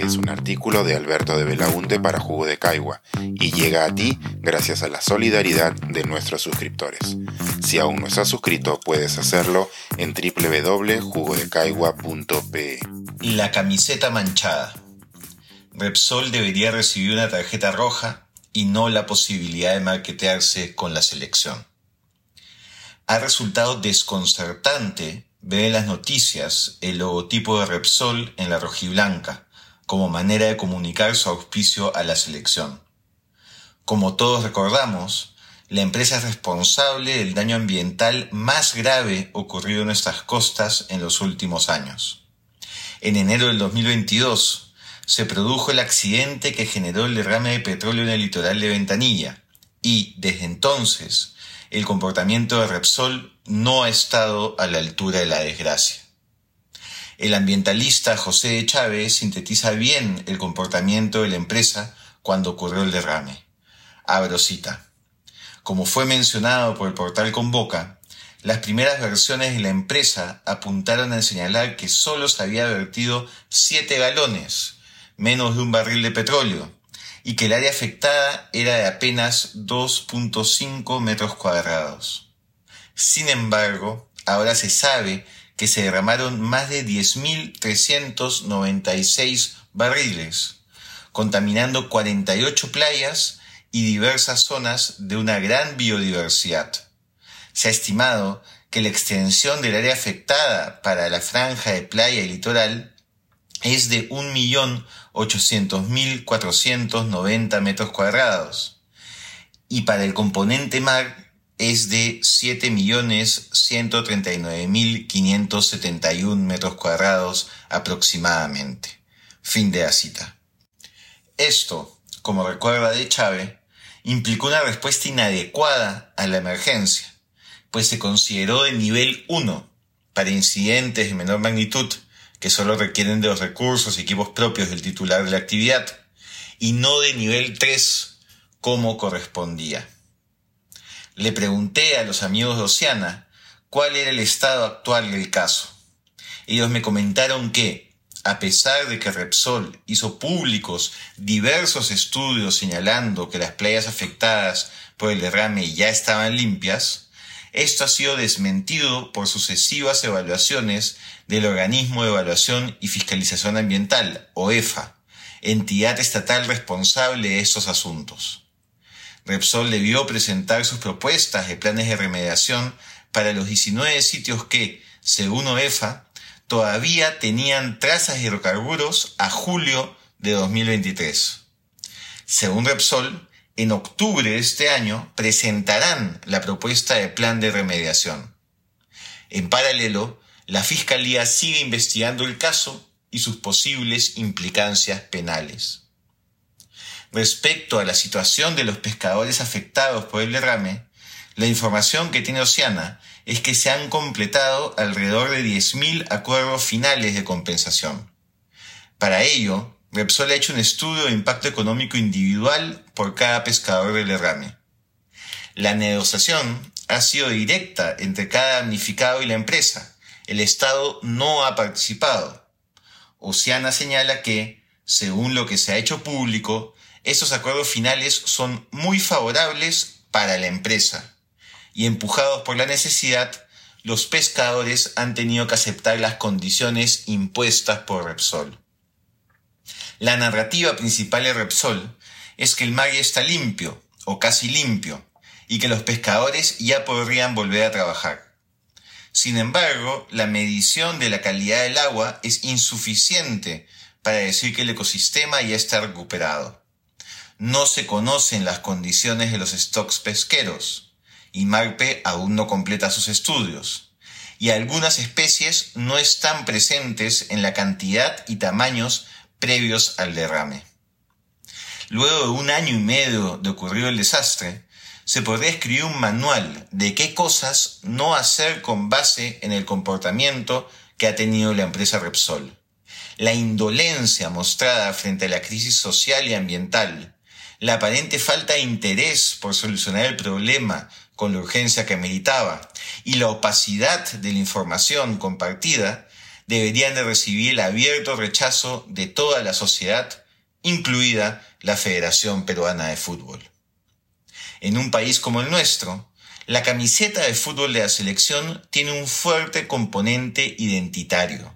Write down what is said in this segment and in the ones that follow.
es un artículo de Alberto de Belaunte para Jugo de Caigua y llega a ti gracias a la solidaridad de nuestros suscriptores. Si aún no estás suscrito, puedes hacerlo en www.jugodecaigua.pe. La camiseta manchada. Repsol debería recibir una tarjeta roja y no la posibilidad de marketearse con la selección. Ha resultado desconcertante ver en las noticias el logotipo de Repsol en la rojiblanca como manera de comunicar su auspicio a la selección. Como todos recordamos, la empresa es responsable del daño ambiental más grave ocurrido en nuestras costas en los últimos años. En enero del 2022 se produjo el accidente que generó el derrame de petróleo en el litoral de Ventanilla y, desde entonces, el comportamiento de Repsol no ha estado a la altura de la desgracia. El ambientalista José Chávez sintetiza bien el comportamiento de la empresa cuando ocurrió el derrame. Abro cita. Como fue mencionado por el portal Convoca, las primeras versiones de la empresa apuntaron a señalar que solo se había vertido 7 galones, menos de un barril de petróleo, y que el área afectada era de apenas 2.5 metros cuadrados. Sin embargo, ahora se sabe que se derramaron más de 10.396 barriles, contaminando 48 playas y diversas zonas de una gran biodiversidad. Se ha estimado que la extensión del área afectada para la franja de playa y litoral es de 1.800.490 metros cuadrados y para el componente mar es de 7.139.571 metros cuadrados aproximadamente. Fin de la cita. Esto, como recuerda de Chávez, implicó una respuesta inadecuada a la emergencia, pues se consideró de nivel 1 para incidentes de menor magnitud que solo requieren de los recursos y equipos propios del titular de la actividad, y no de nivel 3 como correspondía. Le pregunté a los amigos de Oceana cuál era el estado actual del caso. Ellos me comentaron que, a pesar de que Repsol hizo públicos diversos estudios señalando que las playas afectadas por el derrame ya estaban limpias, esto ha sido desmentido por sucesivas evaluaciones del Organismo de Evaluación y Fiscalización Ambiental, OEFA, entidad estatal responsable de estos asuntos. Repsol debió presentar sus propuestas de planes de remediación para los 19 sitios que, según OEFA, todavía tenían trazas de hidrocarburos a julio de 2023. Según Repsol, en octubre de este año presentarán la propuesta de plan de remediación. En paralelo, la Fiscalía sigue investigando el caso y sus posibles implicancias penales. Respecto a la situación de los pescadores afectados por el derrame, la información que tiene Oceana es que se han completado alrededor de 10.000 acuerdos finales de compensación. Para ello, Repsol ha hecho un estudio de impacto económico individual por cada pescador del derrame. La negociación ha sido directa entre cada damnificado y la empresa. El Estado no ha participado. Oceana señala que, según lo que se ha hecho público, esos acuerdos finales son muy favorables para la empresa. Y empujados por la necesidad, los pescadores han tenido que aceptar las condiciones impuestas por Repsol. La narrativa principal de Repsol es que el mar está limpio, o casi limpio, y que los pescadores ya podrían volver a trabajar. Sin embargo, la medición de la calidad del agua es insuficiente para decir que el ecosistema ya está recuperado. No se conocen las condiciones de los stocks pesqueros, y Marpe aún no completa sus estudios, y algunas especies no están presentes en la cantidad y tamaños previos al derrame. Luego de un año y medio de ocurrido el desastre, se podría escribir un manual de qué cosas no hacer con base en el comportamiento que ha tenido la empresa Repsol. La indolencia mostrada frente a la crisis social y ambiental, la aparente falta de interés por solucionar el problema con la urgencia que meritaba y la opacidad de la información compartida deberían de recibir el abierto rechazo de toda la sociedad, incluida la Federación Peruana de Fútbol. En un país como el nuestro, la camiseta de fútbol de la selección tiene un fuerte componente identitario.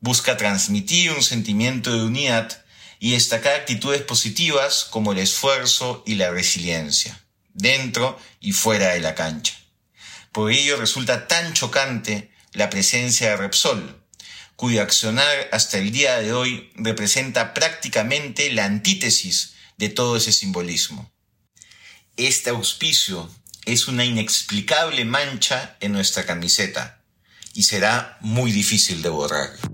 Busca transmitir un sentimiento de unidad y destacar actitudes positivas como el esfuerzo y la resiliencia, dentro y fuera de la cancha. Por ello resulta tan chocante la presencia de Repsol, cuyo accionar hasta el día de hoy representa prácticamente la antítesis de todo ese simbolismo. Este auspicio es una inexplicable mancha en nuestra camiseta y será muy difícil de borrar.